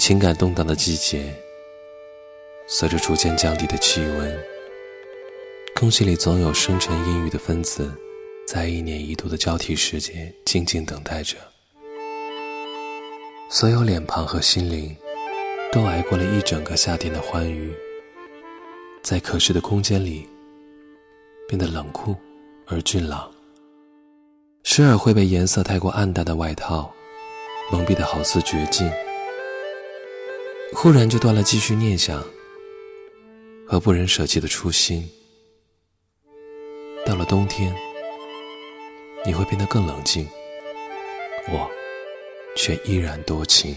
情感动荡的季节，随着逐渐降低的气温，空气里总有深沉阴郁的分子，在一年一度的交替时节静静等待着。所有脸庞和心灵，都挨过了一整个夏天的欢愉，在可视的空间里，变得冷酷而俊朗。时而会被颜色太过暗淡的外套蒙蔽的好似绝境。忽然就断了继续念想和不忍舍弃的初心。到了冬天，你会变得更冷静，我却依然多情。